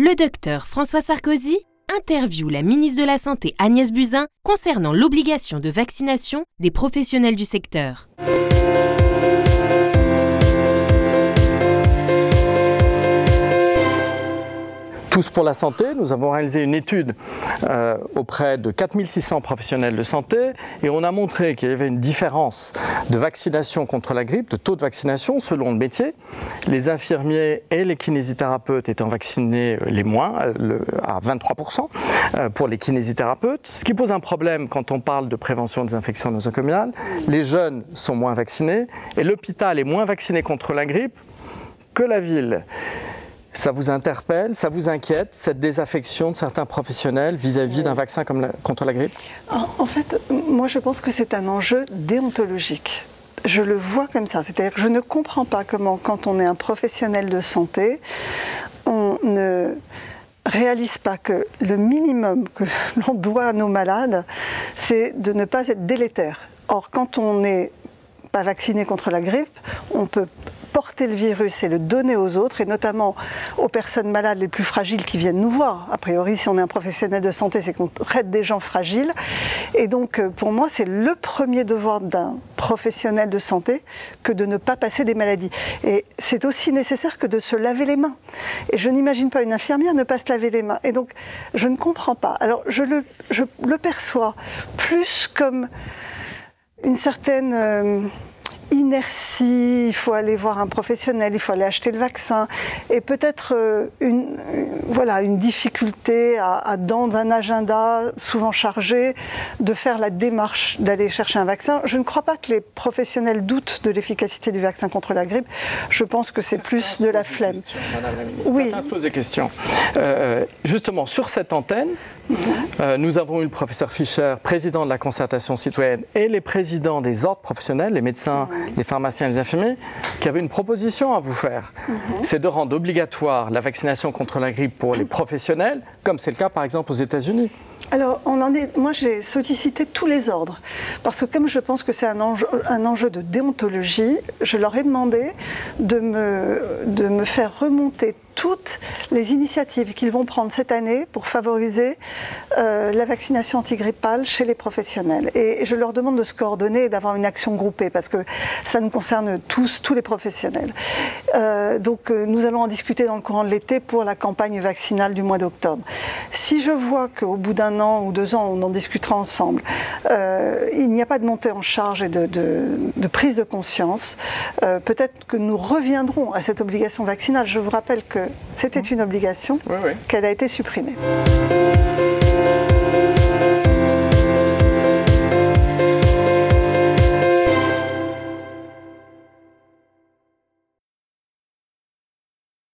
Le docteur François Sarkozy interviewe la ministre de la Santé Agnès Buzyn concernant l'obligation de vaccination des professionnels du secteur. Tous pour la santé, nous avons réalisé une étude euh, auprès de 4600 professionnels de santé et on a montré qu'il y avait une différence de vaccination contre la grippe, de taux de vaccination selon le métier. Les infirmiers et les kinésithérapeutes étant vaccinés les moins, le, à 23% euh, pour les kinésithérapeutes, ce qui pose un problème quand on parle de prévention des infections nosocomiales. Les jeunes sont moins vaccinés et l'hôpital est moins vacciné contre la grippe que la ville. Ça vous interpelle, ça vous inquiète, cette désaffection de certains professionnels vis-à-vis d'un vaccin comme la- contre la grippe? En, en fait, moi je pense que c'est un enjeu déontologique. Je le vois comme ça, c'est-à-dire que je ne comprends pas comment, quand on est un professionnel de santé, on ne réalise pas que le minimum que l'on doit à nos malades, c'est de ne pas être délétère. Or, quand on n'est pas vacciné contre la grippe, on peut porter le virus et le donner aux autres, et notamment aux personnes malades les plus fragiles qui viennent nous voir. A priori, si on est un professionnel de santé, c'est qu'on traite des gens fragiles. Et donc, euh, pour moi, c'est le premier devoir d'un professionnel de santé que de ne pas passer des maladies. Et c'est aussi nécessaire que de se laver les mains. Et je n'imagine pas une infirmière ne pas se laver les mains. Et donc, je ne comprends pas. Alors, je le, perçois plus comme une certaine euh, inertie, il faut aller voir un professionnel, il faut aller acheter le vaccin, et peut-être euh, une, euh, voilà, une difficulté à, dans un agenda souvent chargé, de faire la démarche d'aller chercher un vaccin. Je ne crois pas que les professionnels doutent de l'efficacité du vaccin contre la grippe. Je pense que c'est plus de la flemme. Question, la. Oui. Certains se posent des questions. Euh, justement, sur cette antenne, nous avons eu le professeur Fischer, président de la concertation citoyenne, et les présidents des ordres professionnels, les médecins, les pharmaciens et les infirmiers, qui avaient une proposition à vous faire. C'est de rendre obligatoire la vaccination contre la grippe pour les professionnels, comme c'est le cas par exemple aux États-Unis. Alors, on en est, moi, j'ai sollicité tous les ordres. Parce que comme je pense que c'est un enjeu, un enjeu de déontologie, je leur ai demandé de me, de me faire remonter toutes les initiatives qu'ils vont prendre cette année pour favoriser euh, la vaccination antigrippale chez les professionnels. Et je leur demande de se coordonner et d'avoir une action groupée parce que ça nous concerne tous, tous les professionnels. Euh, donc euh, nous allons en discuter dans le courant de l'été pour la campagne vaccinale du mois d'octobre. Si je vois qu'au bout d'un an ou deux ans, on en discutera ensemble, il n'y a pas de montée en charge et de, de, prise de conscience, peut-être que nous reviendrons à cette obligation vaccinale. Je vous rappelle que c'était une obligation, Oui, oui. qu'elle a été supprimée.